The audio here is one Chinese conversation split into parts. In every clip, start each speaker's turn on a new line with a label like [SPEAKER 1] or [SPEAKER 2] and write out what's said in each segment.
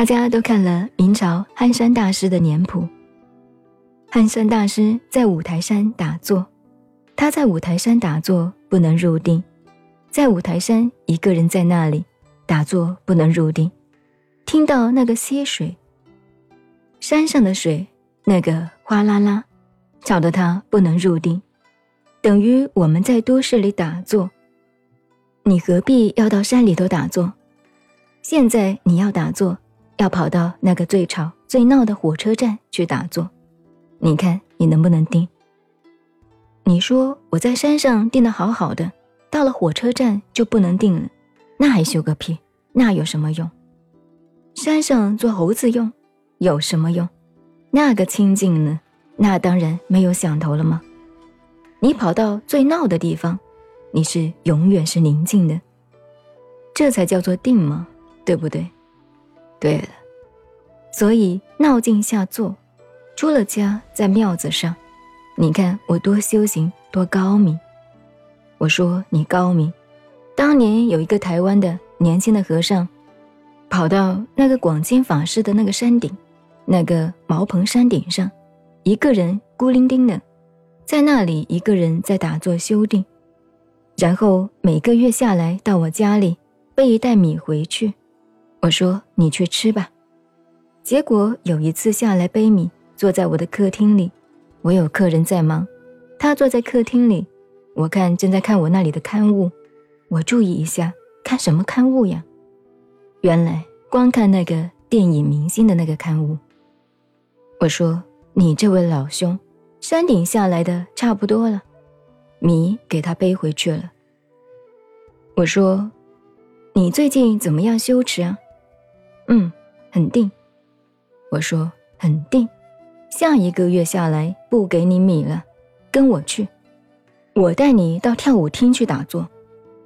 [SPEAKER 1] 大家都看了明朝憨山大师的年谱。憨山大师在五台山打坐，他在五台山打坐不能入定，在五台山一个人在那里打坐不能入定，听到那个溪水，山上的水那个哗啦啦，吵得他不能入定，等于我们在都市里打坐，你何必要到山里头打坐？现在你要打坐。要跑到那个最吵最闹的火车站去打坐，你看你能不能定？你说我在山上定的好好的，到了火车站就不能定了，那还修个屁？那有什么用？山上做猴子用，有什么用？那个清净呢？那当然没有想头了吗？你跑到最闹的地方，你是永远是宁静的，这才叫做定吗？对不对？对了，所以闹静下坐，出了家在庙子上，你看我多修行多高明。我说你高明。当年有一个台湾的年轻的和尚，跑到那个广清法师的那个山顶，那个茅棚山顶上，一个人孤零零的，在那里一个人在打坐修定，然后每个月下来到我家里背一袋米回去。我说：“你去吃吧。”结果有一次下来背米，坐在我的客厅里，我有客人在忙，他坐在客厅里，我看正在看我那里的刊物，我注意一下，看什么刊物呀？原来光看那个电影明星的那个刊物。我说：“你这位老兄，山顶下来的差不多了，米给他背回去了。”我说：“你最近怎么样修持啊？”嗯，很定。我说很定，下一个月下来不给你米了，跟我去，我带你到跳舞厅去打坐，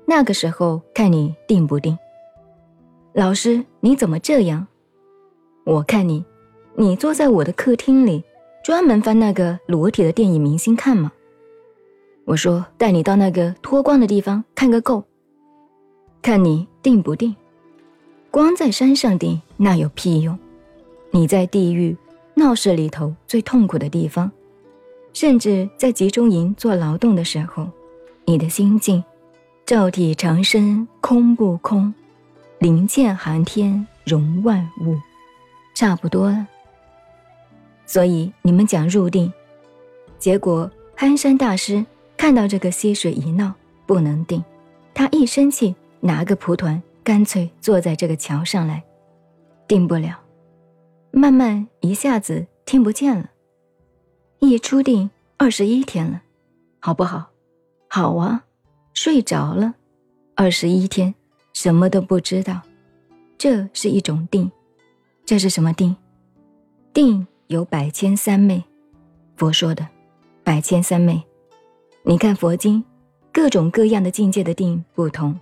[SPEAKER 1] 那个时候看你定不定。老师你怎么这样？我看你，你坐在我的客厅里，专门翻那个裸体的电影明星看吗？我说带你到那个脱光的地方看个够，看你定不定。光在山上顶那有屁用？你在地狱闹市里头最痛苦的地方，甚至在集中营做劳动的时候，你的心境，照体长身空不空，灵剑寒天容万物，差不多了。所以你们讲入定，结果憨山大师看到这个溪水一闹不能定，他一生气拿个蒲团。干脆坐在这个桥上来，定不了，慢慢一下子听不见了。一出定二十一天了，好不好？好啊，睡着了，二十一天什么都不知道，这是一种定。这是什么定？定有百千三昧，佛说的百千三昧。你看佛经，各种各样的境界的定不同，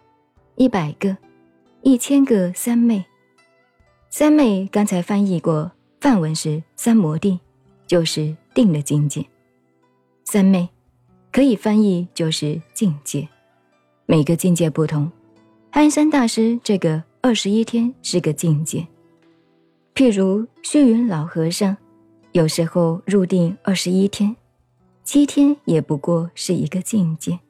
[SPEAKER 1] 一百个。一千个三昧，三昧刚才翻译过，梵文是三摩地，就是定的境界。三昧可以翻译就是境界，每个境界不同。憨山大师这个二十一天是个境界，譬如虚云老和尚，有时候入定二十一天，七天也不过是一个境界。